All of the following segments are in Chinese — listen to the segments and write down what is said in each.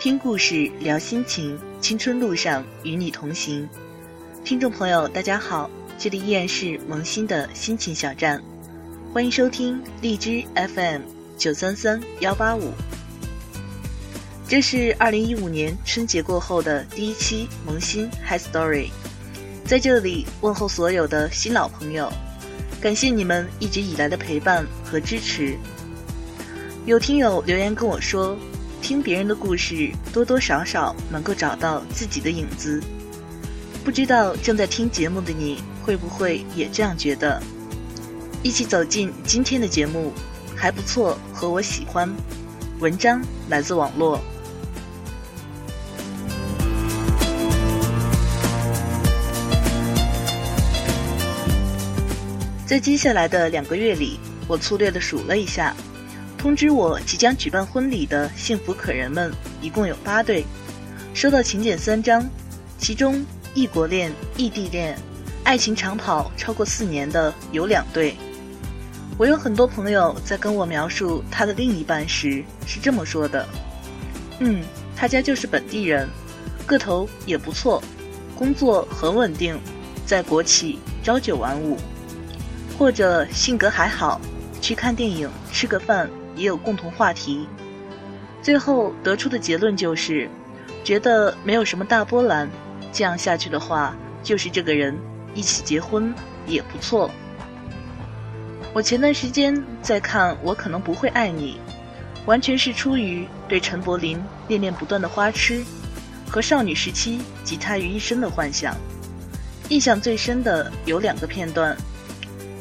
听故事，聊心情，青春路上与你同行。听众朋友，大家好，这里依然是萌新的心情小站，欢迎收听荔枝 FM 九三三幺八五。这是二零一五年春节过后的第一期萌新 Hi Story，在这里问候所有的新老朋友，感谢你们一直以来的陪伴和支持。有听友留言跟我说。听别人的故事，多多少少能够找到自己的影子。不知道正在听节目的你会不会也这样觉得？一起走进今天的节目，还不错，和我喜欢。文章来自网络。在接下来的两个月里，我粗略的数了一下。通知我即将举办婚礼的幸福可人们一共有八对，收到请柬三张，其中异国恋、异地恋、爱情长跑超过四年的有两对。我有很多朋友在跟我描述他的另一半时是这么说的：“嗯，他家就是本地人，个头也不错，工作很稳定，在国企朝九晚五，或者性格还好，去看电影、吃个饭。”也有共同话题，最后得出的结论就是，觉得没有什么大波澜，这样下去的话，就是这个人一起结婚也不错。我前段时间在看《我可能不会爱你》，完全是出于对陈柏霖恋恋不断的花痴和少女时期集他于一身的幻想。印象最深的有两个片段。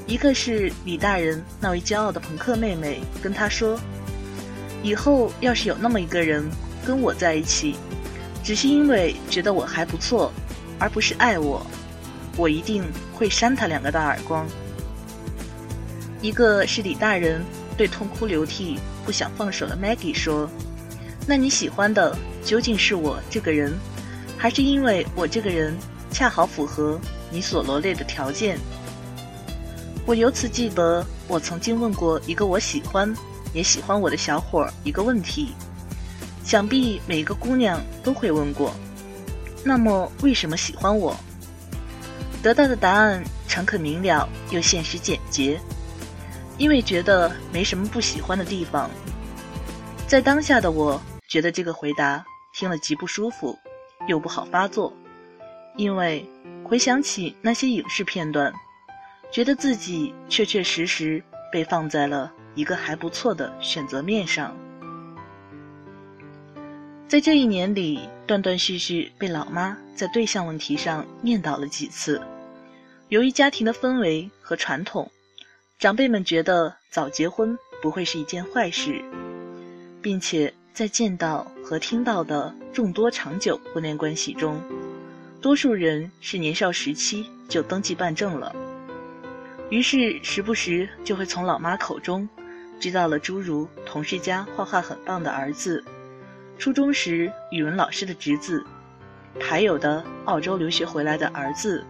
一个是李大人那位骄傲的朋克妹妹跟他说：“以后要是有那么一个人跟我在一起，只是因为觉得我还不错，而不是爱我，我一定会扇他两个大耳光。”一个是李大人对痛哭流涕、不想放手的 Maggie 说：“那你喜欢的究竟是我这个人，还是因为我这个人恰好符合你所罗列的条件？”我由此记得，我曾经问过一个我喜欢，也喜欢我的小伙一个问题，想必每个姑娘都会问过。那么，为什么喜欢我？得到的答案诚恳明了又现实简洁，因为觉得没什么不喜欢的地方。在当下的我，觉得这个回答听了极不舒服，又不好发作，因为回想起那些影视片段。觉得自己确确实实被放在了一个还不错的选择面上，在这一年里，断断续续被老妈在对象问题上念叨了几次。由于家庭的氛围和传统，长辈们觉得早结婚不会是一件坏事，并且在见到和听到的众多长久婚恋关系中，多数人是年少时期就登记办证了。于是，时不时就会从老妈口中知道了诸如同事家画画很棒的儿子，初中时语文老师的侄子，还有的澳洲留学回来的儿子，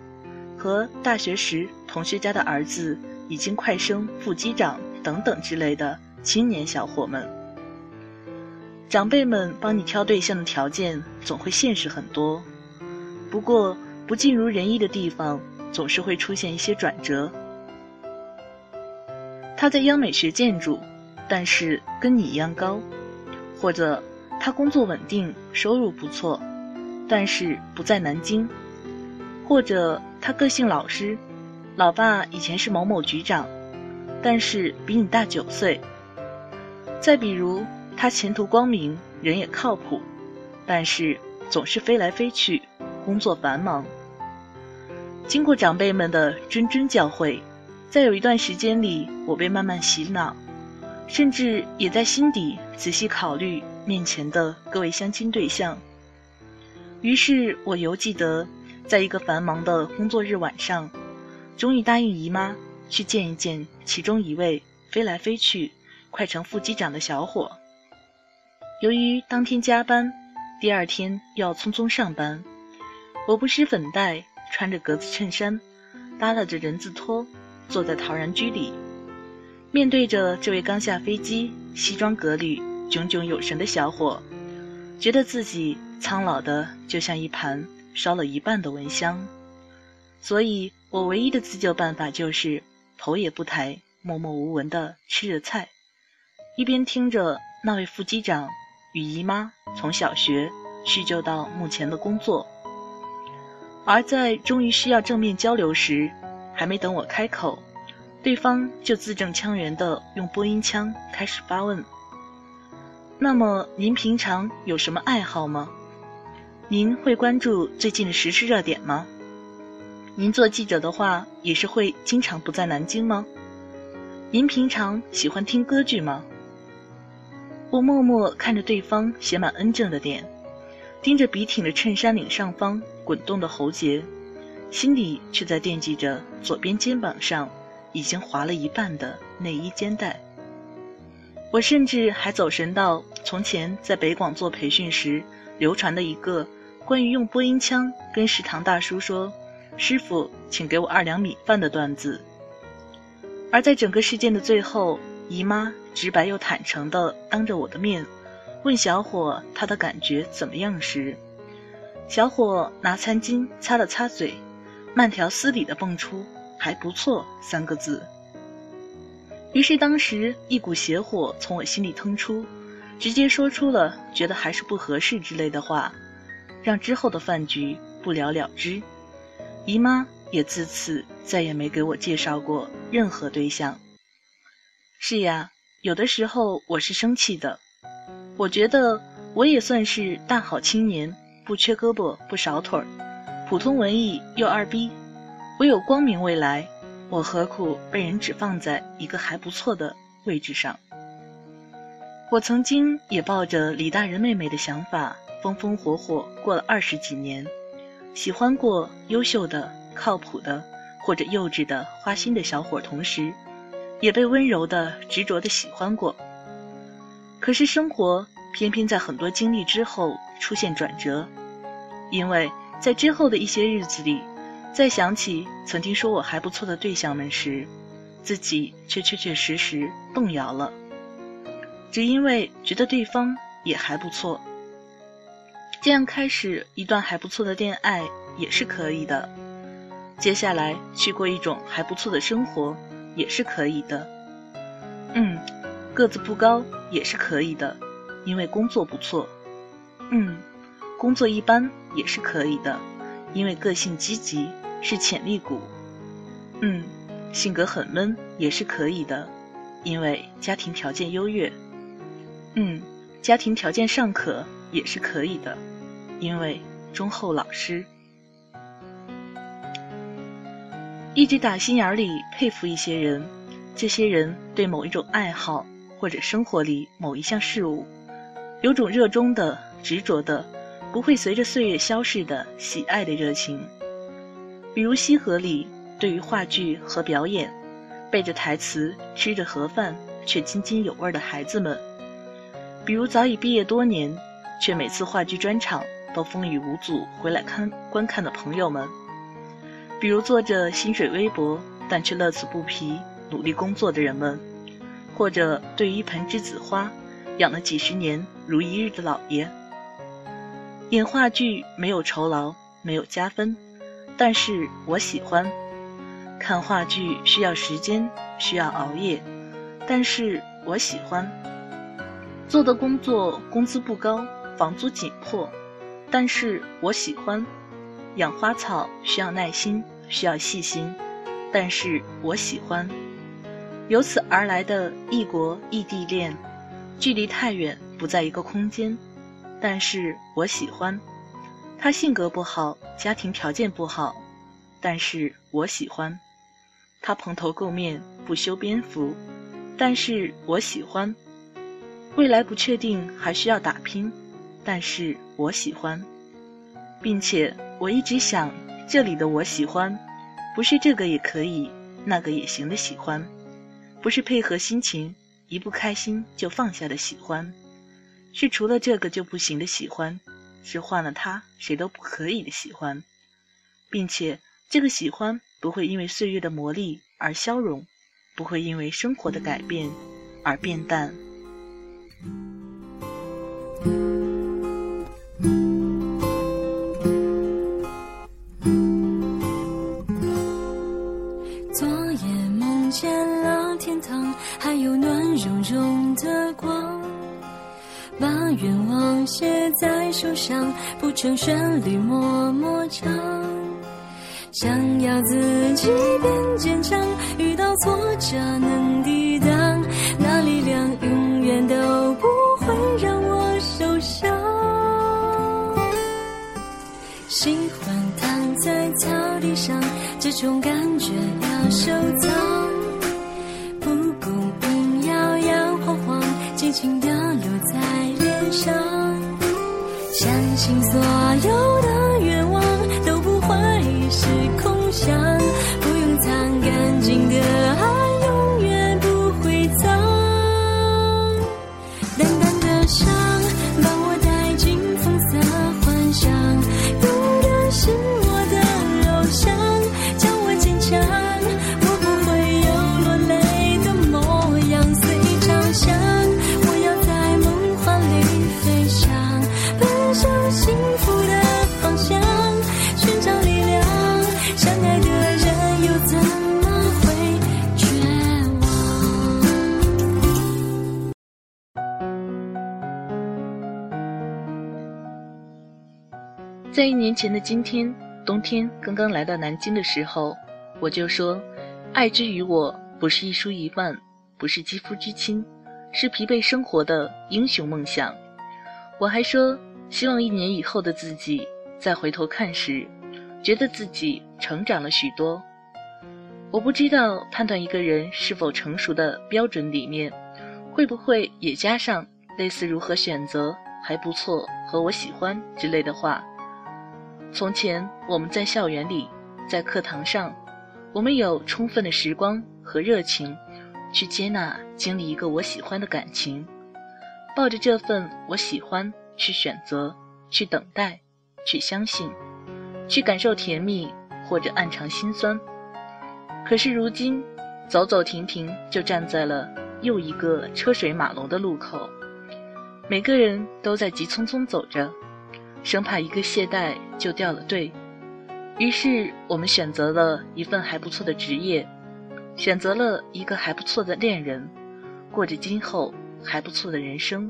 和大学时同学家的儿子已经快升副机长等等之类的青年小伙们。长辈们帮你挑对象的条件总会现实很多，不过不尽如人意的地方总是会出现一些转折。他在央美学建筑，但是跟你一样高；或者他工作稳定，收入不错，但是不在南京；或者他个性老实，老爸以前是某某局长，但是比你大九岁；再比如他前途光明，人也靠谱，但是总是飞来飞去，工作繁忙。经过长辈们的谆谆教诲。在有一段时间里，我被慢慢洗脑，甚至也在心底仔细考虑面前的各位相亲对象。于是我犹记得，在一个繁忙的工作日晚上，终于答应姨妈去见一见其中一位飞来飞去、快成副机长的小伙。由于当天加班，第二天要匆匆上班，我不施粉黛，穿着格子衬衫，耷拉着人字拖。坐在陶然居里，面对着这位刚下飞机、西装革履、炯炯有神的小伙，觉得自己苍老的就像一盘烧了一半的蚊香，所以我唯一的自救办法就是头也不抬，默默无闻的吃着菜，一边听着那位副机长与姨妈从小学叙旧到目前的工作。而在终于需要正面交流时，还没等我开口，对方就字正腔圆地用播音腔开始发问：“那么您平常有什么爱好吗？您会关注最近的时事热点吗？您做记者的话，也是会经常不在南京吗？您平常喜欢听歌剧吗？”我默默看着对方写满恩正的点，盯着笔挺的衬衫领上方。滚动的喉结，心里却在惦记着左边肩膀上已经划了一半的内衣肩带。我甚至还走神到从前在北广做培训时流传的一个关于用播音腔跟食堂大叔说“师傅，请给我二两米饭”的段子。而在整个事件的最后，姨妈直白又坦诚地当着我的面问小伙他的感觉怎么样时。小伙拿餐巾擦了擦嘴，慢条斯理地蹦出“还不错”三个字。于是当时一股邪火从我心里腾出，直接说出了“觉得还是不合适”之类的话，让之后的饭局不了了之。姨妈也自此再也没给我介绍过任何对象。是呀，有的时候我是生气的，我觉得我也算是大好青年。不缺胳膊不少腿儿，普通文艺又二逼，我有光明未来，我何苦被人只放在一个还不错的位置上？我曾经也抱着李大人妹妹的想法，风风火火过了二十几年，喜欢过优秀的、靠谱的或者幼稚的、花心的小伙，同时也被温柔的、执着的喜欢过。可是生活偏偏在很多经历之后出现转折。因为在之后的一些日子里，再想起曾经说我还不错的对象们时，自己却确确实实动摇了。只因为觉得对方也还不错，这样开始一段还不错的恋爱也是可以的。接下来去过一种还不错的生活也是可以的。嗯，个子不高也是可以的，因为工作不错。嗯。工作一般也是可以的，因为个性积极是潜力股。嗯，性格很闷也是可以的，因为家庭条件优越。嗯，家庭条件尚可也是可以的，因为忠厚老实。一直打心眼里佩服一些人，这些人对某一种爱好或者生活里某一项事物，有种热衷的、执着的。不会随着岁月消逝的喜爱的热情，比如西河里对于话剧和表演，背着台词吃着盒饭却津津有味的孩子们；比如早已毕业多年，却每次话剧专场都风雨无阻回来看观看的朋友们；比如做着薪水微薄但却乐此不疲努力工作的人们；或者对于一盆栀子花养了几十年如一日的老爷。演话剧没有酬劳，没有加分，但是我喜欢。看话剧需要时间，需要熬夜，但是我喜欢。做的工作工资不高，房租紧迫，但是我喜欢。养花草需要耐心，需要细心，但是我喜欢。由此而来的异国异地恋，距离太远，不在一个空间。但是我喜欢，他性格不好，家庭条件不好，但是我喜欢，他蓬头垢面，不修边幅，但是我喜欢，未来不确定，还需要打拼，但是我喜欢，并且我一直想，这里的我喜欢，不是这个也可以，那个也行的喜欢，不是配合心情，一不开心就放下的喜欢。是除了这个就不行的喜欢，是换了他谁都不可以的喜欢，并且这个喜欢不会因为岁月的磨砺而消融，不会因为生活的改变而变淡。把愿望写在手上，谱成旋律默默唱。想要自己变坚强，遇到挫折能抵挡，那力量永远都不会让我受伤。喜欢躺在草地上，这种感觉要收藏。相信所有在一年前的今天，冬天刚刚来到南京的时候，我就说，爱之于我，不是一书一万，不是肌肤之亲，是疲惫生活的英雄梦想。我还说，希望一年以后的自己再回头看时，觉得自己成长了许多。我不知道判断一个人是否成熟的标准里面，会不会也加上类似如何选择还不错和我喜欢之类的话。从前我们在校园里，在课堂上，我们有充分的时光和热情，去接纳经历一个我喜欢的感情，抱着这份我喜欢去选择，去等待，去相信，去感受甜蜜或者暗藏心酸。可是如今，走走停停就站在了又一个车水马龙的路口，每个人都在急匆匆走着。生怕一个懈怠就掉了队，于是我们选择了一份还不错的职业，选择了一个还不错的恋人，过着今后还不错的人生。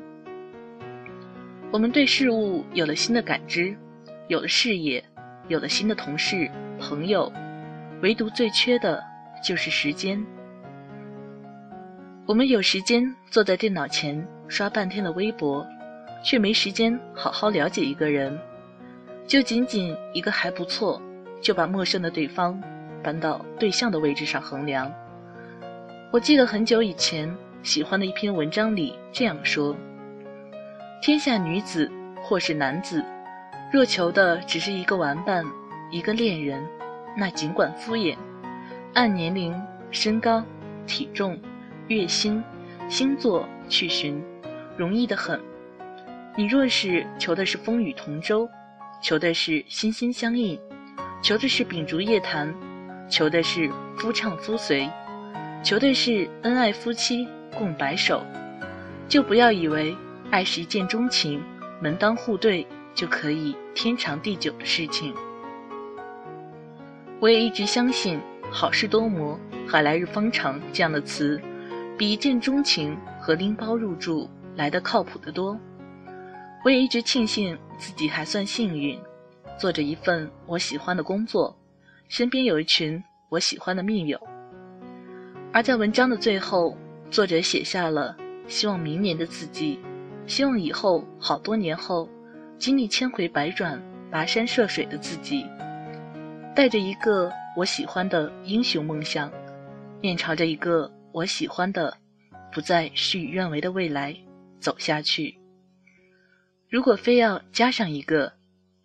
我们对事物有了新的感知，有了事业，有了新的同事、朋友，唯独最缺的就是时间。我们有时间坐在电脑前刷半天的微博。却没时间好好了解一个人，就仅仅一个还不错，就把陌生的对方搬到对象的位置上衡量。我记得很久以前喜欢的一篇文章里这样说：天下女子或是男子，若求的只是一个玩伴、一个恋人，那尽管敷衍，按年龄、身高、体重、月薪、星座去寻，容易得很。你若是求的是风雨同舟，求的是心心相印，求的是秉烛夜谈，求的是夫唱妇随，求的是恩爱夫妻共白首，就不要以为爱是一见钟情、门当户对就可以天长地久的事情。我也一直相信“好事多磨，还来日方长”这样的词，比一见钟情和拎包入住来得靠谱得多。我也一直庆幸自己还算幸运，做着一份我喜欢的工作，身边有一群我喜欢的密友。而在文章的最后，作者写下了希望明年的自己，希望以后好多年后，经历千回百转、跋山涉水的自己，带着一个我喜欢的英雄梦想，面朝着一个我喜欢的、不再事与愿违的未来走下去。如果非要加上一个，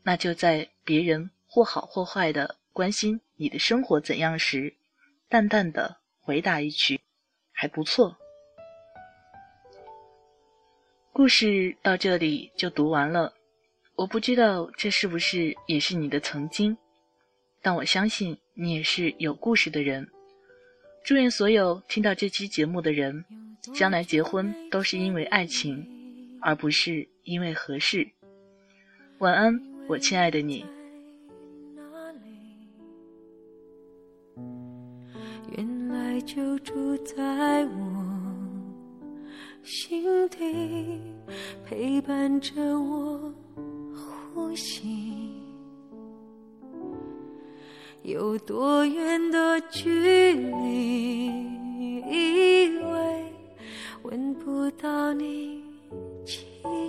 那就在别人或好或坏的关心你的生活怎样时，淡淡的回答一句：“还不错。”故事到这里就读完了。我不知道这是不是也是你的曾经，但我相信你也是有故事的人。祝愿所有听到这期节目的人，将来结婚都是因为爱情，而不是。因为合适。晚安，我亲爱的你。原来就住在我心底，陪伴着我呼吸。有多远的距离，以为闻不到你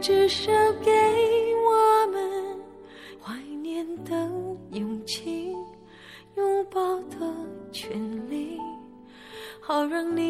至少给我们怀念的勇气，拥抱的权利，好让你